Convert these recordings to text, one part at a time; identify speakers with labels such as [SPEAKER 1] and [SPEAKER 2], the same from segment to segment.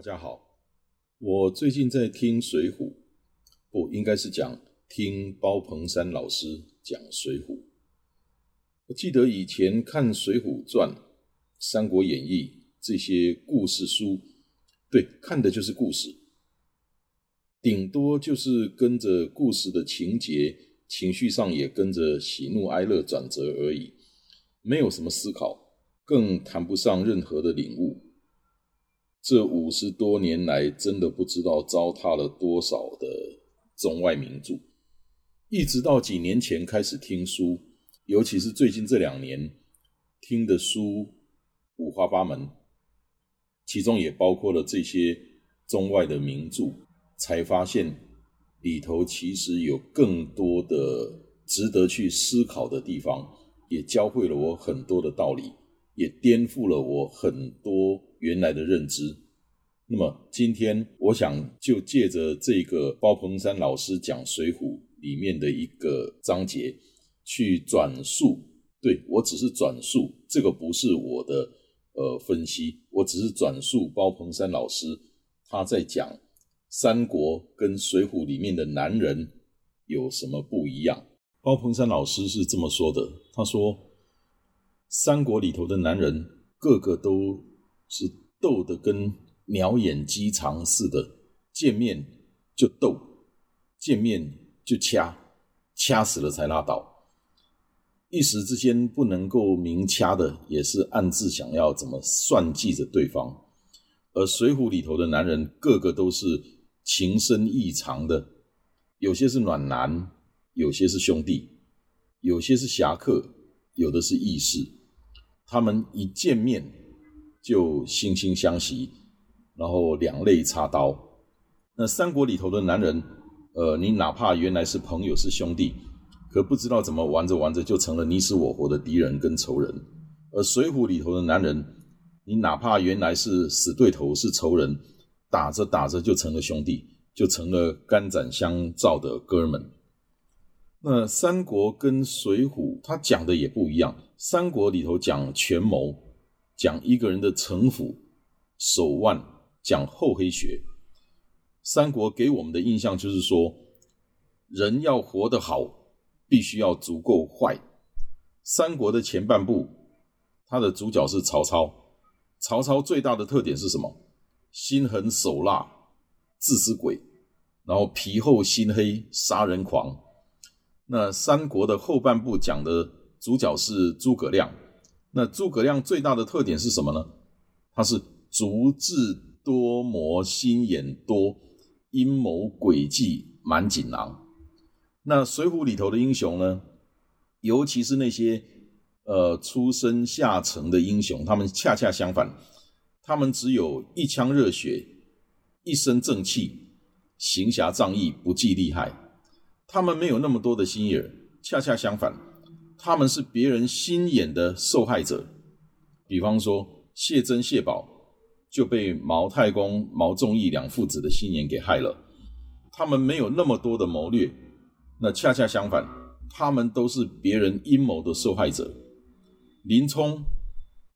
[SPEAKER 1] 大家好，我最近在听《水浒》。不应该是讲听包鹏山老师讲《水浒》。我记得以前看《水浒传》《三国演义》这些故事书，对，看的就是故事，顶多就是跟着故事的情节，情绪上也跟着喜怒哀乐转折而已，没有什么思考，更谈不上任何的领悟。这五十多年来，真的不知道糟蹋了多少的。中外名著，一直到几年前开始听书，尤其是最近这两年听的书五花八门，其中也包括了这些中外的名著，才发现里头其实有更多的值得去思考的地方，也教会了我很多的道理，也颠覆了我很多原来的认知。那么今天我想就借着这个包鹏山老师讲《水浒》里面的一个章节，去转述。对我只是转述，这个不是我的呃分析，我只是转述包鹏山老师他在讲三国跟《水浒》里面的男人有什么不一样。包鹏山老师是这么说的，他说三国里头的男人个个都是斗得跟。鸟眼鸡肠似的，见面就斗，见面就掐，掐死了才拉倒。一时之间不能够明掐的，也是暗自想要怎么算计着对方。而《水浒》里头的男人，个个都是情深意长的，有些是暖男，有些是兄弟，有些是侠客，有的是义士。他们一见面就惺惺相惜。然后两肋插刀，那三国里头的男人，呃，你哪怕原来是朋友是兄弟，可不知道怎么玩着玩着就成了你死我活的敌人跟仇人。而水浒里头的男人，你哪怕原来是死对头是仇人，打着打着就成了兄弟，就成了肝胆相照的哥们。那三国跟水浒，他讲的也不一样。三国里头讲权谋，讲一个人的城府、手腕。讲厚黑学，三国给我们的印象就是说，人要活得好，必须要足够坏。三国的前半部，他的主角是曹操。曹操最大的特点是什么？心狠手辣，自私鬼，然后皮厚心黑，杀人狂。那三国的后半部讲的主角是诸葛亮。那诸葛亮最大的特点是什么呢？他是足智。多谋心眼多，阴谋诡计满锦囊。那《水浒》里头的英雄呢？尤其是那些呃出身下层的英雄，他们恰恰相反，他们只有一腔热血，一身正气，行侠仗义，不计利害。他们没有那么多的心眼，恰恰相反，他们是别人心眼的受害者。比方说谢珍、谢宝。就被毛太公、毛仲义两父子的心眼给害了。他们没有那么多的谋略，那恰恰相反，他们都是别人阴谋的受害者。林冲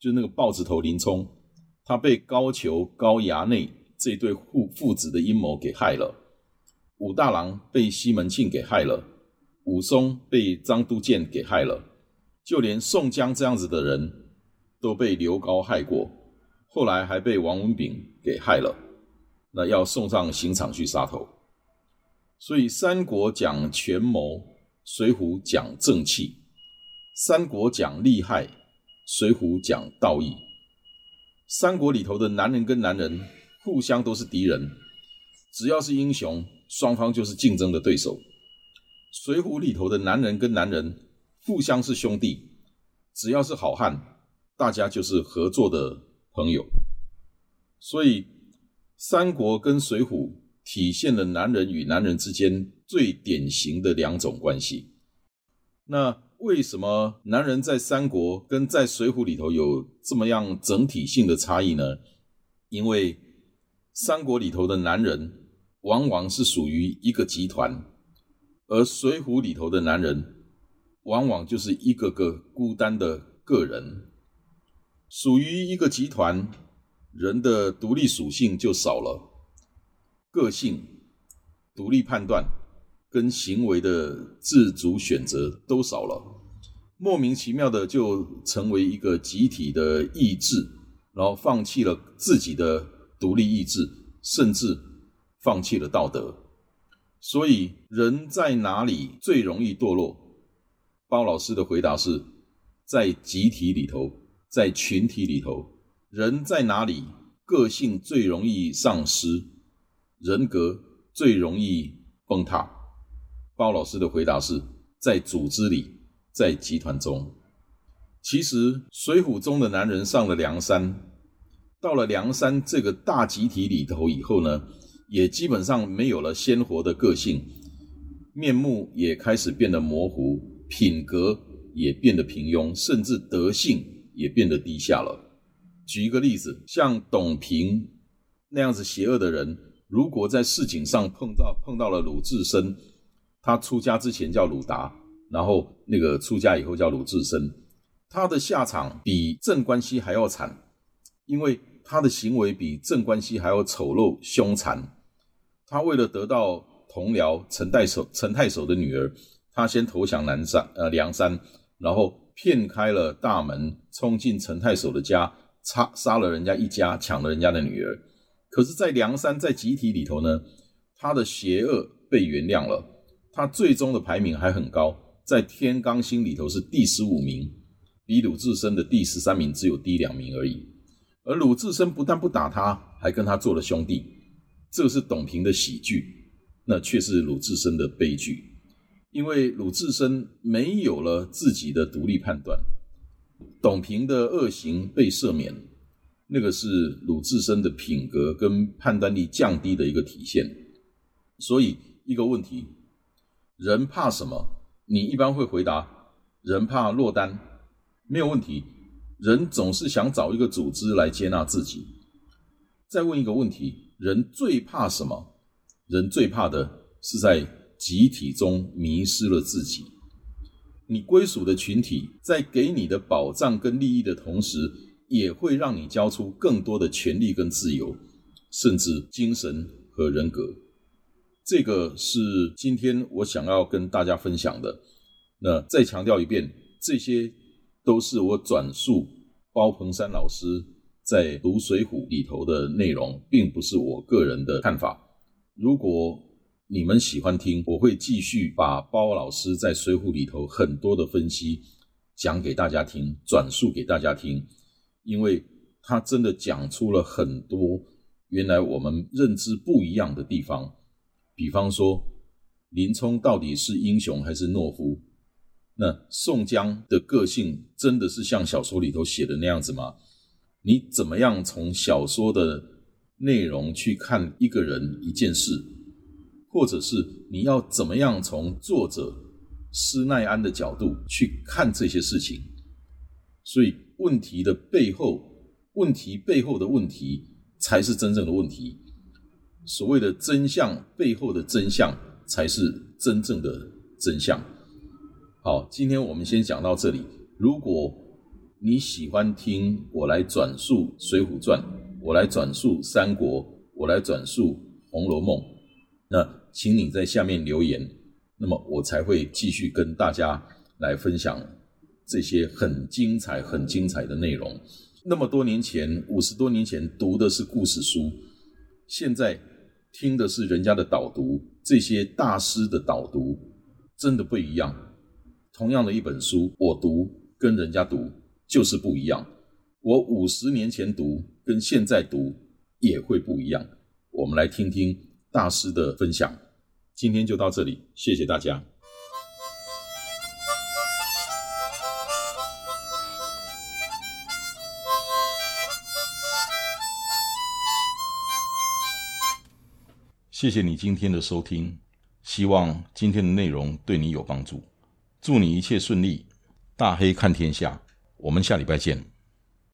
[SPEAKER 1] 就是那个豹子头林冲，他被高俅、高衙内这对父父子的阴谋给害了。武大郎被西门庆给害了，武松被张都监给害了，就连宋江这样子的人都被刘高害过。后来还被王文炳给害了，那要送上刑场去杀头。所以三国讲权谋，水浒讲正气；三国讲利害，水浒讲道义。三国里头的男人跟男人互相都是敌人，只要是英雄，双方就是竞争的对手。水浒里头的男人跟男人互相是兄弟，只要是好汉，大家就是合作的朋友。所以三国跟水浒体现了男人与男人之间最典型的两种关系。那为什么男人在三国跟在水浒里头有这么样整体性的差异呢？因为三国里头的男人往往是属于一个集团，而水浒里头的男人往往就是一个个孤单的个人。属于一个集团，人的独立属性就少了，个性、独立判断跟行为的自主选择都少了，莫名其妙的就成为一个集体的意志，然后放弃了自己的独立意志，甚至放弃了道德。所以，人在哪里最容易堕落？包老师的回答是在集体里头。在群体里头，人在哪里，个性最容易丧失，人格最容易崩塌。包老师的回答是在组织里，在集团中。其实，《水浒》中的男人上了梁山，到了梁山这个大集体里头以后呢，也基本上没有了鲜活的个性，面目也开始变得模糊，品格也变得平庸，甚至德性。也变得低下了。举一个例子，像董平那样子邪恶的人，如果在市井上碰到碰到了鲁智深，他出家之前叫鲁达，然后那个出家以后叫鲁智深，他的下场比镇关西还要惨，因为他的行为比镇关西还要丑陋凶残。他为了得到同僚陈太守陈太守的女儿，他先投降南山呃梁山，然后。骗开了大门，冲进陈太守的家，杀杀了人家一家，抢了人家的女儿。可是，在梁山在集体里头呢，他的邪恶被原谅了，他最终的排名还很高，在天罡星里头是第十五名，比鲁智深的第十三名只有低两名而已。而鲁智深不但不打他，还跟他做了兄弟，这是董平的喜剧，那却是鲁智深的悲剧。因为鲁智深没有了自己的独立判断，董平的恶行被赦免，那个是鲁智深的品格跟判断力降低的一个体现。所以一个问题，人怕什么？你一般会回答：人怕落单，没有问题。人总是想找一个组织来接纳自己。再问一个问题：人最怕什么？人最怕的是在。集体中迷失了自己，你归属的群体在给你的保障跟利益的同时，也会让你交出更多的权利跟自由，甚至精神和人格。这个是今天我想要跟大家分享的。那再强调一遍，这些都是我转述包鹏山老师在读《水浒》里头的内容，并不是我个人的看法。如果你们喜欢听，我会继续把包老师在《水浒》里头很多的分析讲给大家听，转述给大家听，因为他真的讲出了很多原来我们认知不一样的地方。比方说，林冲到底是英雄还是懦夫？那宋江的个性真的是像小说里头写的那样子吗？你怎么样从小说的内容去看一个人一件事？或者是你要怎么样从作者施耐庵的角度去看这些事情？所以问题的背后，问题背后的问题才是真正的问题。所谓的真相背后的真相才是真正的真相。好，今天我们先讲到这里。如果你喜欢听我来转述《水浒传》，我来转述《三国》，我来转述《红楼梦》，那。请你在下面留言，那么我才会继续跟大家来分享这些很精彩、很精彩的内容。那么多年前，五十多年前读的是故事书，现在听的是人家的导读，这些大师的导读真的不一样。同样的一本书，我读跟人家读就是不一样。我五十年前读跟现在读也会不一样。我们来听听大师的分享。今天就到这里谢谢大家。谢谢你今天的收听希望今天的内容对你有帮助。祝你一切顺利大黑看天下。我们下礼拜见。